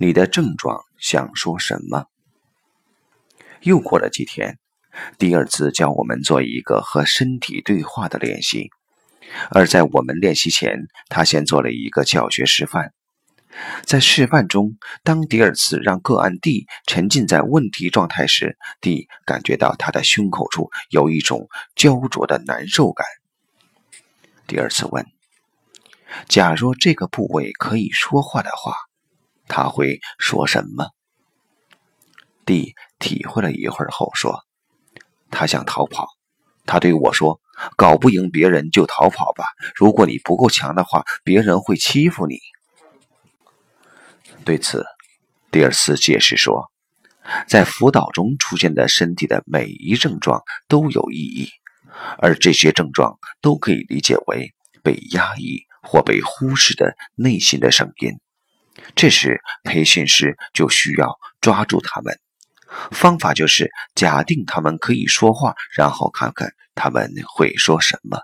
你的症状想说什么？又过了几天，第二次教我们做一个和身体对话的练习，而在我们练习前，他先做了一个教学示范。在示范中，当迪尔茨让个案 D 沉浸在问题状态时，D 感觉到他的胸口处有一种焦灼的难受感。第二次问：“假若这个部位可以说话的话，他会说什么？”D 体会了一会儿后说：“他想逃跑。他对我说：‘搞不赢别人就逃跑吧。如果你不够强的话，别人会欺负你。’”对此，迪尔斯解释说，在辅导中出现的身体的每一症状都有意义，而这些症状都可以理解为被压抑或被忽视的内心的声音。这时，培训师就需要抓住他们。方法就是假定他们可以说话，然后看看他们会说什么。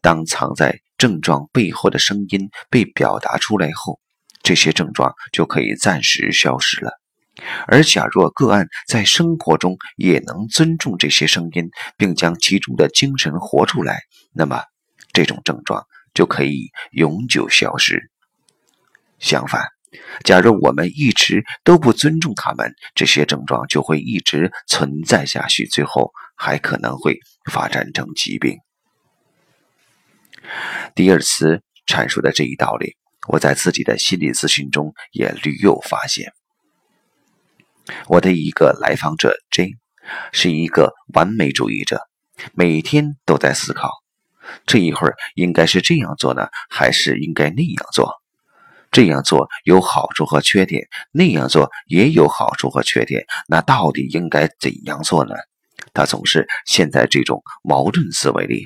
当藏在症状背后的声音被表达出来后。这些症状就可以暂时消失了，而假若个案在生活中也能尊重这些声音，并将其中的精神活出来，那么这种症状就可以永久消失。相反，假如我们一直都不尊重他们，这些症状就会一直存在下去，最后还可能会发展成疾病。第二次阐述的这一道理。我在自己的心理咨询中也屡有发现。我的一个来访者 J 是一个完美主义者，每天都在思考：这一会儿应该是这样做呢，还是应该那样做？这样做有好处和缺点，那样做也有好处和缺点，那到底应该怎样做呢？他总是陷在这种矛盾思维里，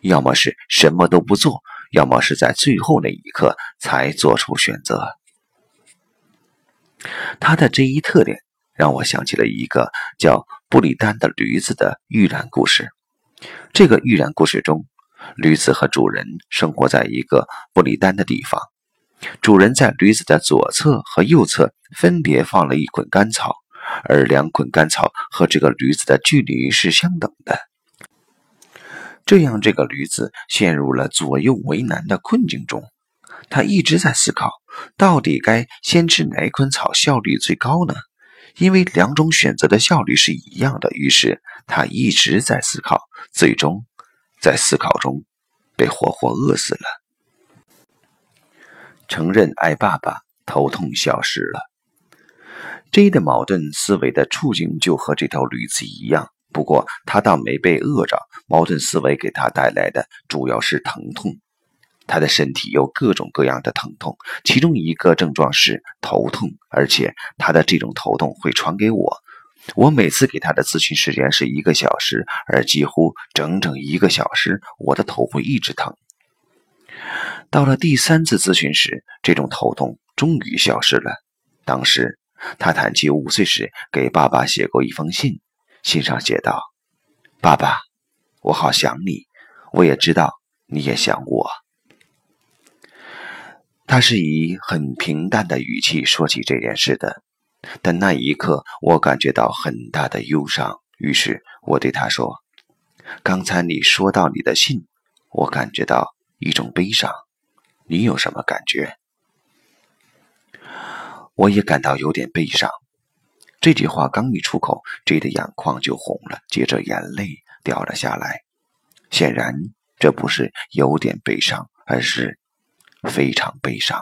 要么是什么都不做。要么是在最后那一刻才做出选择。他的这一特点让我想起了一个叫布里丹的驴子的寓言故事。这个寓言故事中，驴子和主人生活在一个布里丹的地方。主人在驴子的左侧和右侧分别放了一捆干草，而两捆干草和这个驴子的距离是相等的。这样，这个驴子陷入了左右为难的困境中。他一直在思考，到底该先吃哪捆草效率最高呢？因为两种选择的效率是一样的。于是他一直在思考，最终在思考中被活活饿死了。承认爱爸爸，头痛消失了。J 的矛盾思维的处境就和这头驴子一样。不过他倒没被饿着，矛盾思维给他带来的主要是疼痛。他的身体有各种各样的疼痛，其中一个症状是头痛，而且他的这种头痛会传给我。我每次给他的咨询时间是一个小时，而几乎整整一个小时，我的头会一直疼。到了第三次咨询时，这种头痛终于消失了。当时他谈起五岁时给爸爸写过一封信。信上写道：“爸爸，我好想你，我也知道你也想我。”他是以很平淡的语气说起这件事的，但那一刻我感觉到很大的忧伤。于是我对他说：“刚才你说到你的信，我感觉到一种悲伤，你有什么感觉？”我也感到有点悲伤。这句话刚一出口，J 的眼眶就红了，接着眼泪掉了下来。显然，这不是有点悲伤，而是非常悲伤。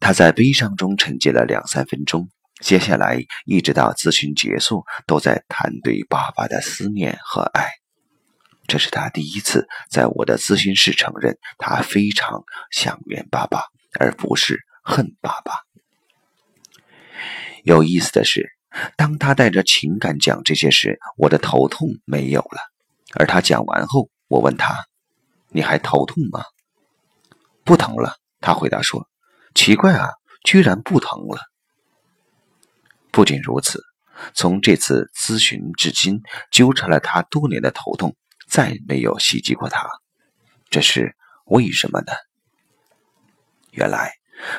他在悲伤中沉寂了两三分钟，接下来一直到咨询结束，都在谈对爸爸的思念和爱。这是他第一次在我的咨询室承认，他非常想念爸爸，而不是恨爸爸。有意思的是，当他带着情感讲这些时，我的头痛没有了。而他讲完后，我问他：“你还头痛吗？”“不疼了。”他回答说。“奇怪啊，居然不疼了。”不仅如此，从这次咨询至今，纠缠了他多年的头痛再没有袭击过他。这是为什么呢？原来。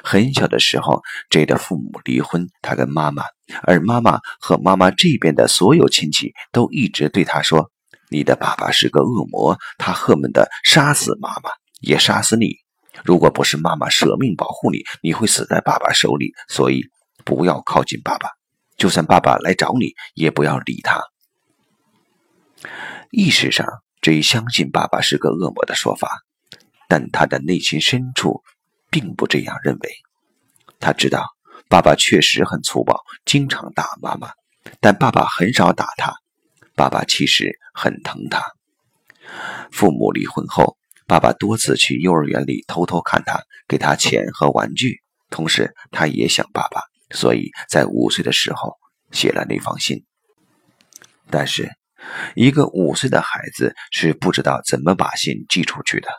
很小的时候，J 的父母离婚，他跟妈妈，而妈妈和妈妈这边的所有亲戚都一直对他说：“你的爸爸是个恶魔，他恨不得杀死妈妈，也杀死你。如果不是妈妈舍命保护你，你会死在爸爸手里。所以不要靠近爸爸，就算爸爸来找你，也不要理他。”意识上，J 相信爸爸是个恶魔的说法，但他的内心深处。并不这样认为，他知道爸爸确实很粗暴，经常打妈妈，但爸爸很少打他。爸爸其实很疼他。父母离婚后，爸爸多次去幼儿园里偷偷看他，给他钱和玩具。同时，他也想爸爸，所以在五岁的时候写了那封信。但是，一个五岁的孩子是不知道怎么把信寄出去的。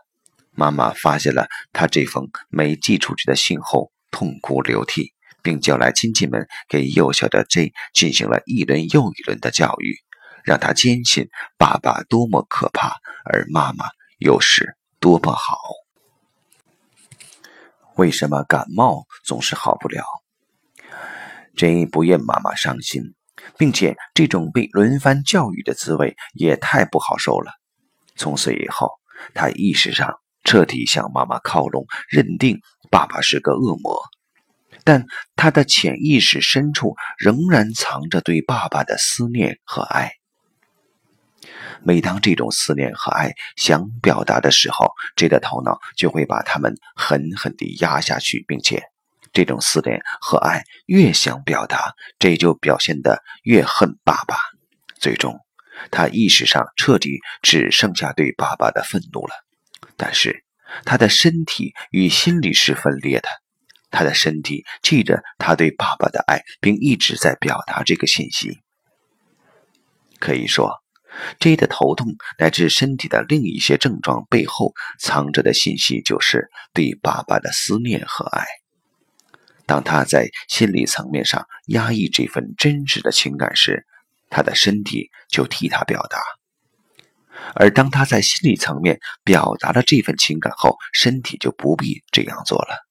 妈妈发现了他这封没寄出去的信后，痛哭流涕，并叫来亲戚们给幼小的 J 进行了一轮又一轮的教育，让他坚信爸爸多么可怕，而妈妈又是多么好。为什么感冒总是好不了？J 不愿妈妈伤心，并且这种被轮番教育的滋味也太不好受了。从此以后，他意识上。彻底向妈妈靠拢，认定爸爸是个恶魔，但他的潜意识深处仍然藏着对爸爸的思念和爱。每当这种思念和爱想表达的时候这个头脑就会把他们狠狠地压下去，并且这种思念和爱越想表达，J 就表现得越恨爸爸。最终，他意识上彻底只剩下对爸爸的愤怒了。但是，他的身体与心理是分裂的。他的身体记着他对爸爸的爱，并一直在表达这个信息。可以说，J 的头痛乃至身体的另一些症状背后藏着的信息，就是对爸爸的思念和爱。当他在心理层面上压抑这份真实的情感时，他的身体就替他表达。而当他在心理层面表达了这份情感后，身体就不必这样做了。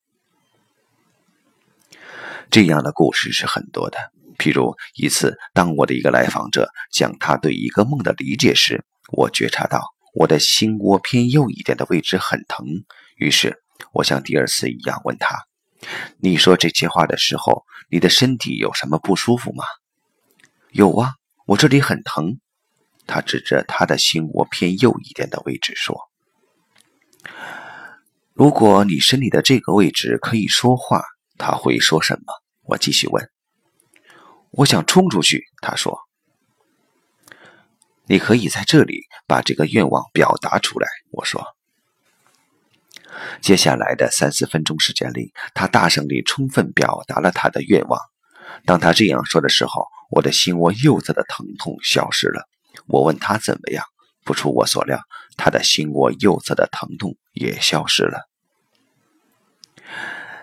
这样的故事是很多的。譬如一次，当我的一个来访者讲他对一个梦的理解时，我觉察到我的心窝偏右一点的位置很疼。于是，我像第二次一样问他：“你说这些话的时候，你的身体有什么不舒服吗？”“有啊，我这里很疼。”他指着他的心窝偏右一点的位置说：“如果你身体的这个位置可以说话，他会说什么？”我继续问：“我想冲出去。”他说：“你可以在这里把这个愿望表达出来。”我说：“接下来的三四分钟时间里，他大声地充分表达了他的愿望。当他这样说的时候，我的心窝右侧的疼痛消失了。”我问他怎么样，不出我所料，他的心窝右侧的疼痛也消失了。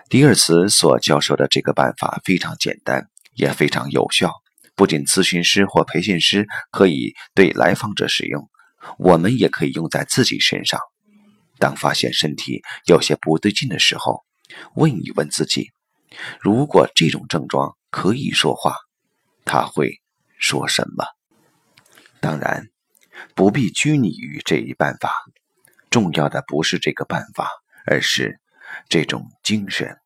迪尔茨所教授的这个办法非常简单，也非常有效。不仅咨询师或培训师可以对来访者使用，我们也可以用在自己身上。当发现身体有些不对劲的时候，问一问自己：如果这种症状可以说话，他会说什么？当然，不必拘泥于这一办法。重要的不是这个办法，而是这种精神。